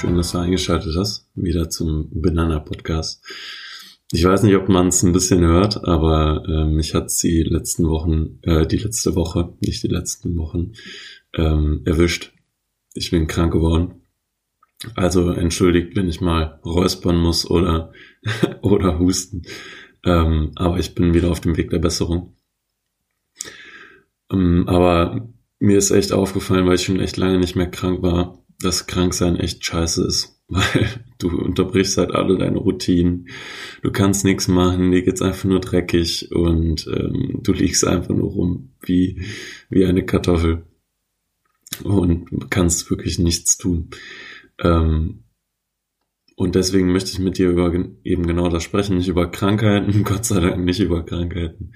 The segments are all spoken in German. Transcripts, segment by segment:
Schön, dass du eingeschaltet hast. Wieder zum Banana Podcast. Ich weiß nicht, ob man es ein bisschen hört, aber äh, mich hat die letzten Wochen, äh, die letzte Woche, nicht die letzten Wochen, ähm, erwischt. Ich bin krank geworden. Also entschuldigt, wenn ich mal räuspern muss oder, oder husten. Ähm, aber ich bin wieder auf dem Weg der Besserung. Ähm, aber mir ist echt aufgefallen, weil ich schon echt lange nicht mehr krank war, dass Kranksein echt scheiße ist. Weil du unterbrichst halt alle deine Routinen. Du kannst nichts machen, dir geht's einfach nur dreckig und ähm, du liegst einfach nur rum wie, wie eine Kartoffel und kannst wirklich nichts tun. Ähm, und deswegen möchte ich mit dir über eben genau das sprechen, nicht über Krankheiten, Gott sei Dank nicht über Krankheiten,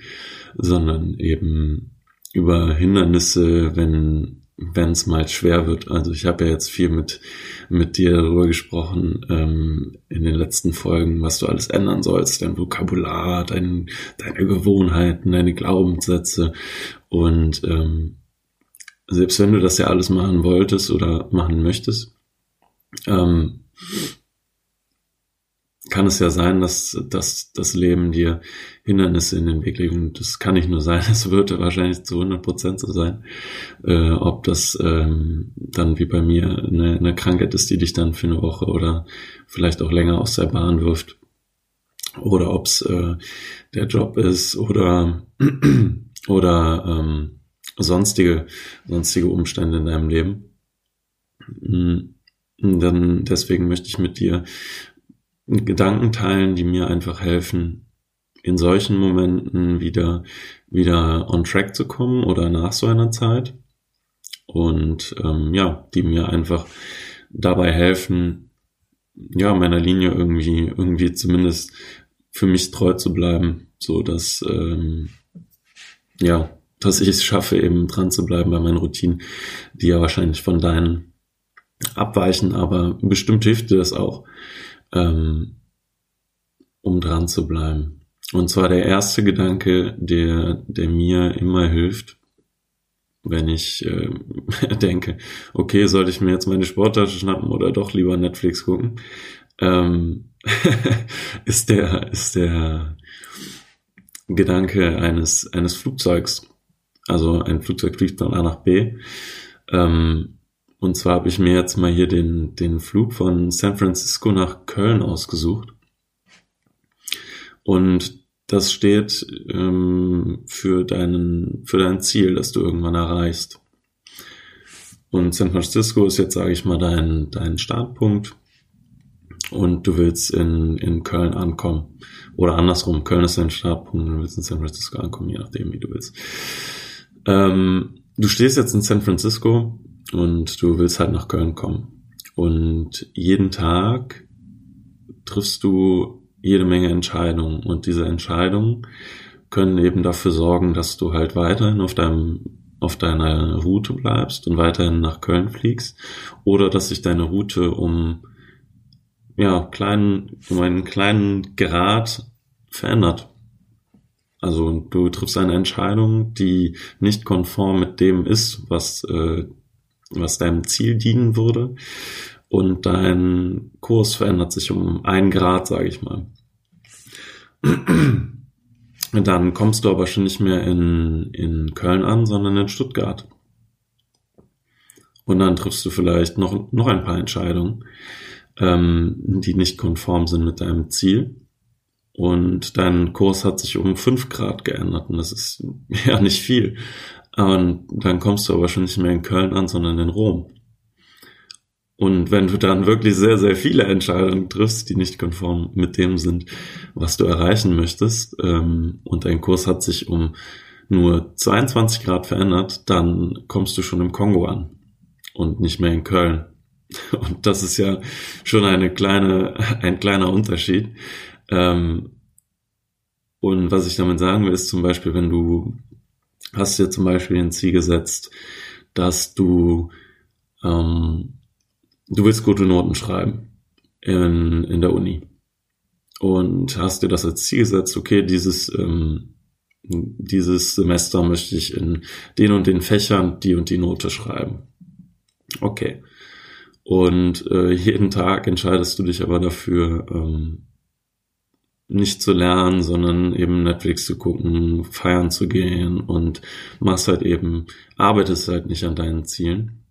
sondern eben über Hindernisse, wenn wenn es mal schwer wird. Also ich habe ja jetzt viel mit mit dir darüber gesprochen ähm, in den letzten Folgen, was du alles ändern sollst, dein Vokabular, dein, deine Gewohnheiten, deine Glaubenssätze und ähm, selbst wenn du das ja alles machen wolltest oder machen möchtest, ähm, kann es ja sein, dass, dass das Leben dir Hindernisse in den Weg legt. Und das kann nicht nur sein, es wird wahrscheinlich zu 100 Prozent so sein. Äh, ob das ähm, dann wie bei mir eine, eine Krankheit ist, die dich dann für eine Woche oder vielleicht auch länger aus der Bahn wirft. Oder ob es äh, der Job ist oder, oder ähm, sonstige, sonstige Umstände in deinem Leben. Hm, dann deswegen möchte ich mit dir Gedanken teilen, die mir einfach helfen, in solchen Momenten wieder, wieder on track zu kommen oder nach so einer Zeit. Und ähm, ja, die mir einfach dabei helfen, ja, meiner Linie irgendwie, irgendwie zumindest für mich treu zu bleiben, so dass, ähm, ja, dass ich es schaffe, eben dran zu bleiben bei meinen Routinen, die ja wahrscheinlich von deinen abweichen, aber bestimmt hilft dir das auch, ähm, um dran zu bleiben. Und zwar der erste Gedanke, der, der mir immer hilft, wenn ich äh, denke, okay, sollte ich mir jetzt meine Sporttasche schnappen oder doch lieber Netflix gucken, ähm, ist der, ist der Gedanke eines, eines Flugzeugs. Also ein Flugzeug fliegt von A nach B. Ähm, und zwar habe ich mir jetzt mal hier den, den Flug von San Francisco nach Köln ausgesucht. Und das steht ähm, für, deinen, für dein Ziel, das du irgendwann erreichst. Und San Francisco ist jetzt, sage ich mal, dein, dein Startpunkt. Und du willst in, in Köln ankommen. Oder andersrum, Köln ist dein Startpunkt und du willst in San Francisco ankommen, je nachdem, wie du willst. Ähm, du stehst jetzt in San Francisco und du willst halt nach Köln kommen. Und jeden Tag triffst du jede Menge Entscheidungen und diese Entscheidungen können eben dafür sorgen, dass du halt weiterhin auf deinem auf deiner Route bleibst und weiterhin nach Köln fliegst oder dass sich deine Route um ja kleinen um einen kleinen Grad verändert. Also du triffst eine Entscheidung, die nicht konform mit dem ist, was äh, was deinem Ziel dienen würde. Und dein Kurs verändert sich um einen Grad, sage ich mal. Dann kommst du aber schon nicht mehr in, in Köln an, sondern in Stuttgart. Und dann triffst du vielleicht noch, noch ein paar Entscheidungen, ähm, die nicht konform sind mit deinem Ziel. Und dein Kurs hat sich um fünf Grad geändert und das ist ja nicht viel. Und dann kommst du aber schon nicht mehr in Köln an, sondern in Rom. Und wenn du dann wirklich sehr, sehr viele Entscheidungen triffst, die nicht konform mit dem sind, was du erreichen möchtest, ähm, und dein Kurs hat sich um nur 22 Grad verändert, dann kommst du schon im Kongo an und nicht mehr in Köln. Und das ist ja schon eine kleine, ein kleiner Unterschied. Ähm, und was ich damit sagen will, ist zum Beispiel, wenn du hast dir zum Beispiel ein Ziel gesetzt, dass du, ähm, du willst gute Noten schreiben in, in der Uni. Und hast dir das als Ziel gesetzt, okay, dieses, ähm, dieses Semester möchte ich in den und den Fächern die und die Note schreiben. Okay. Und äh, jeden Tag entscheidest du dich aber dafür, ähm, nicht zu lernen, sondern eben Netflix zu gucken, feiern zu gehen und machst halt eben, arbeitest halt nicht an deinen Zielen,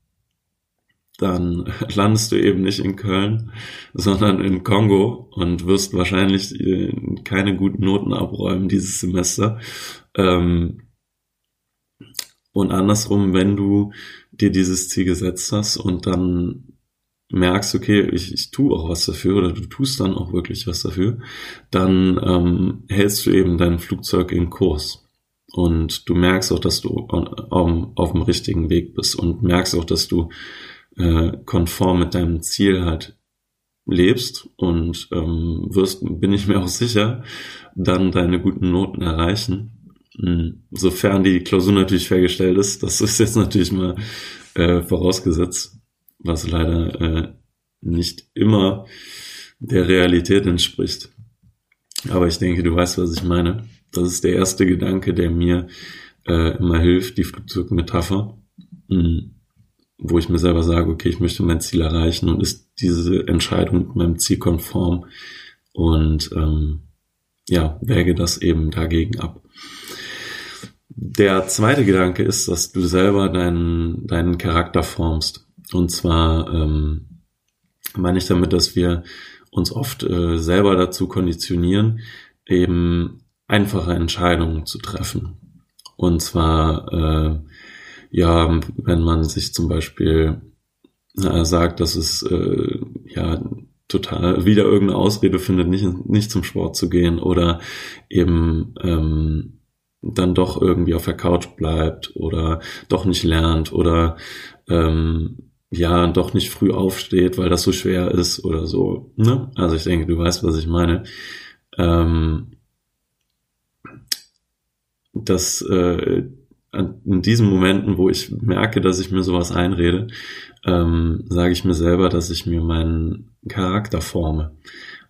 dann landest du eben nicht in Köln, sondern in Kongo und wirst wahrscheinlich äh, keine guten Noten abräumen dieses Semester. Ähm, und andersrum, wenn du dir dieses Ziel gesetzt hast und dann merkst, okay, ich, ich tue auch was dafür oder du tust dann auch wirklich was dafür, dann ähm, hältst du eben dein Flugzeug in Kurs. Und du merkst auch, dass du auf, auf dem richtigen Weg bist und merkst auch, dass du äh, konform mit deinem Ziel halt lebst und ähm, wirst, bin ich mir auch sicher, dann deine guten Noten erreichen. Hm, sofern die Klausur natürlich fairgestellt ist, das ist jetzt natürlich mal äh, vorausgesetzt, was leider äh, nicht immer der Realität entspricht. Aber ich denke, du weißt, was ich meine. Das ist der erste Gedanke, der mir äh, immer hilft, die Flugzeugmetapher, hm, wo ich mir selber sage, okay, ich möchte mein Ziel erreichen und ist diese Entscheidung mit meinem Ziel konform und ähm, ja, wäge das eben dagegen ab. Der zweite Gedanke ist, dass du selber deinen, deinen Charakter formst. Und zwar ähm, meine ich damit, dass wir uns oft äh, selber dazu konditionieren, eben einfache Entscheidungen zu treffen. Und zwar, äh, ja, wenn man sich zum Beispiel äh, sagt, dass es äh, ja total wieder irgendeine Ausrede findet, nicht, nicht zum Sport zu gehen oder eben ähm, dann doch irgendwie auf der Couch bleibt oder doch nicht lernt oder ähm, ja doch nicht früh aufsteht, weil das so schwer ist oder so. Ne? Also ich denke, du weißt, was ich meine. Ähm, dass äh, in diesen Momenten, wo ich merke, dass ich mir sowas einrede, ähm, sage ich mir selber, dass ich mir meinen Charakter forme.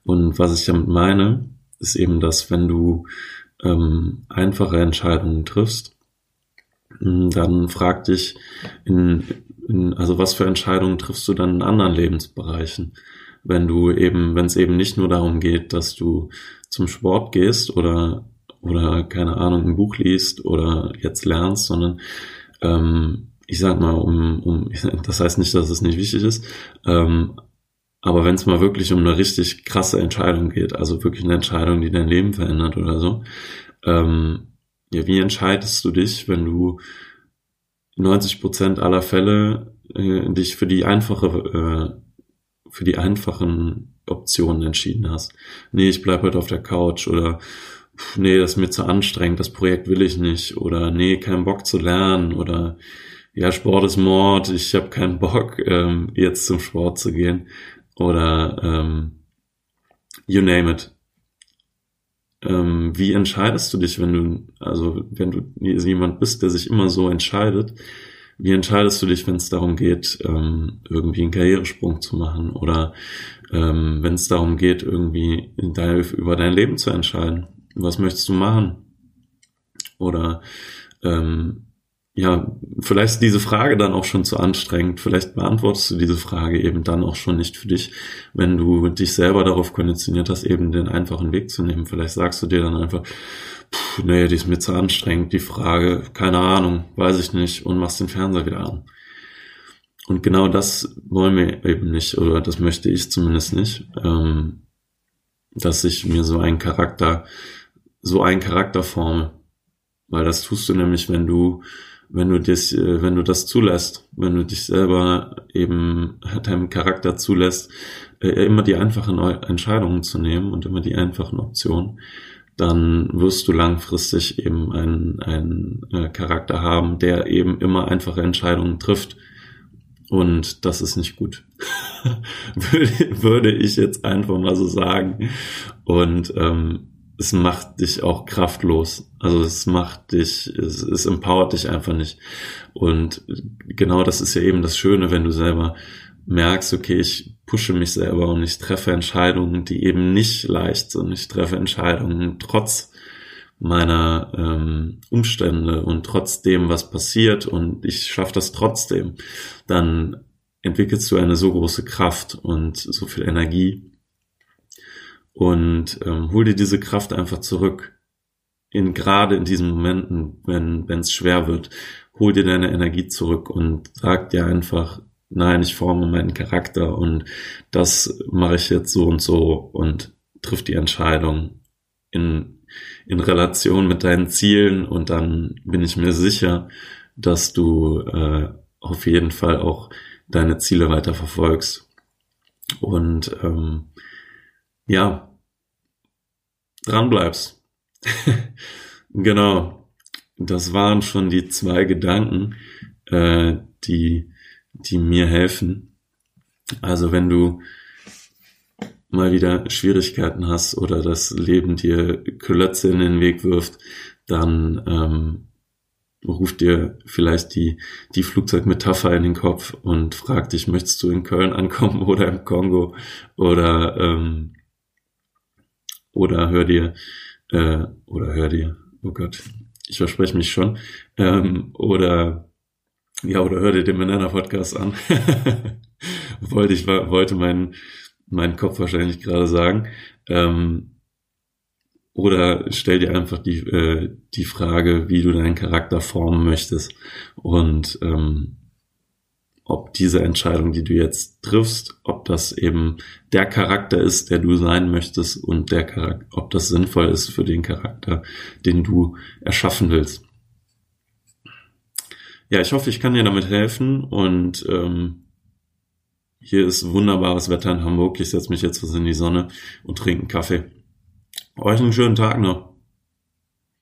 Und was ich damit meine, ist eben, dass wenn du ähm, einfache Entscheidungen triffst, dann frag dich, in, in, also was für Entscheidungen triffst du dann in anderen Lebensbereichen? Wenn du eben, wenn es eben nicht nur darum geht, dass du zum Sport gehst oder oder keine Ahnung ein Buch liest oder jetzt lernst, sondern ähm, ich sag mal, um, um das heißt nicht, dass es nicht wichtig ist, ähm, aber wenn es mal wirklich um eine richtig krasse Entscheidung geht, also wirklich eine Entscheidung, die dein Leben verändert oder so, ähm, ja, wie entscheidest du dich, wenn du 90 Prozent aller Fälle äh, dich für die einfache, äh, für die einfachen Optionen entschieden hast? Nee, ich bleib heute auf der Couch oder pff, nee, das ist mir zu anstrengend, das Projekt will ich nicht oder nee, kein Bock zu lernen oder ja, Sport ist Mord, ich habe keinen Bock, ähm, jetzt zum Sport zu gehen oder ähm, you name it ähm, wie entscheidest du dich, wenn du, also wenn du jemand bist, der sich immer so entscheidet, wie entscheidest du dich, wenn es darum geht, ähm, irgendwie einen Karrieresprung zu machen oder ähm, wenn es darum geht, irgendwie dein, über dein Leben zu entscheiden? Was möchtest du machen? Oder ähm, ja, vielleicht diese Frage dann auch schon zu anstrengend. Vielleicht beantwortest du diese Frage eben dann auch schon nicht für dich, wenn du dich selber darauf konditioniert hast, eben den einfachen Weg zu nehmen. Vielleicht sagst du dir dann einfach, pff, nee, die ist mir zu anstrengend, die Frage, keine Ahnung, weiß ich nicht, und machst den Fernseher wieder an. Und genau das wollen wir eben nicht, oder das möchte ich zumindest nicht, ähm, dass ich mir so einen Charakter, so einen Charakter forme. Weil das tust du nämlich, wenn du wenn du das, äh, wenn du das zulässt, wenn du dich selber eben deinem Charakter zulässt, äh, immer die einfachen Entscheidungen zu nehmen und immer die einfachen Optionen, dann wirst du langfristig eben einen, einen äh, Charakter haben, der eben immer einfache Entscheidungen trifft. Und das ist nicht gut. würde, würde ich jetzt einfach mal so sagen. Und ähm, es macht dich auch kraftlos. Also es macht dich, es, es empowert dich einfach nicht. Und genau das ist ja eben das Schöne, wenn du selber merkst, okay, ich pushe mich selber und ich treffe Entscheidungen, die eben nicht leicht sind. Ich treffe Entscheidungen trotz meiner ähm, Umstände und trotzdem, was passiert und ich schaffe das trotzdem, dann entwickelst du eine so große Kraft und so viel Energie und ähm, hol dir diese Kraft einfach zurück. In gerade in diesen Momenten, wenn wenn es schwer wird, hol dir deine Energie zurück und sag dir einfach, nein, ich forme meinen Charakter und das mache ich jetzt so und so und triff die Entscheidung in in Relation mit deinen Zielen und dann bin ich mir sicher, dass du äh, auf jeden Fall auch deine Ziele weiter verfolgst. Und ähm, ja, dran bleibst. genau. Das waren schon die zwei Gedanken, äh, die, die mir helfen. Also wenn du mal wieder Schwierigkeiten hast oder das Leben dir Klötze in den Weg wirft, dann ähm, ruft dir vielleicht die, die Flugzeugmetapher in den Kopf und fragt dich, möchtest du in Köln ankommen oder im Kongo oder, ähm, oder hör dir, äh, oder hör dir, oh Gott, ich verspreche mich schon, ähm, oder, ja, oder hör dir den Banana Podcast an. wollte ich, wollte meinen, meinen Kopf wahrscheinlich gerade sagen. Ähm, oder stell dir einfach die, äh, die Frage, wie du deinen Charakter formen möchtest und ähm, ob diese Entscheidung, die du jetzt triffst, ob das eben der Charakter ist, der du sein möchtest und der Charakter, ob das sinnvoll ist für den Charakter, den du erschaffen willst. Ja, ich hoffe, ich kann dir damit helfen und ähm, hier ist wunderbares Wetter in Hamburg. Ich setze mich jetzt was in die Sonne und trinke einen Kaffee. Euch einen schönen Tag noch.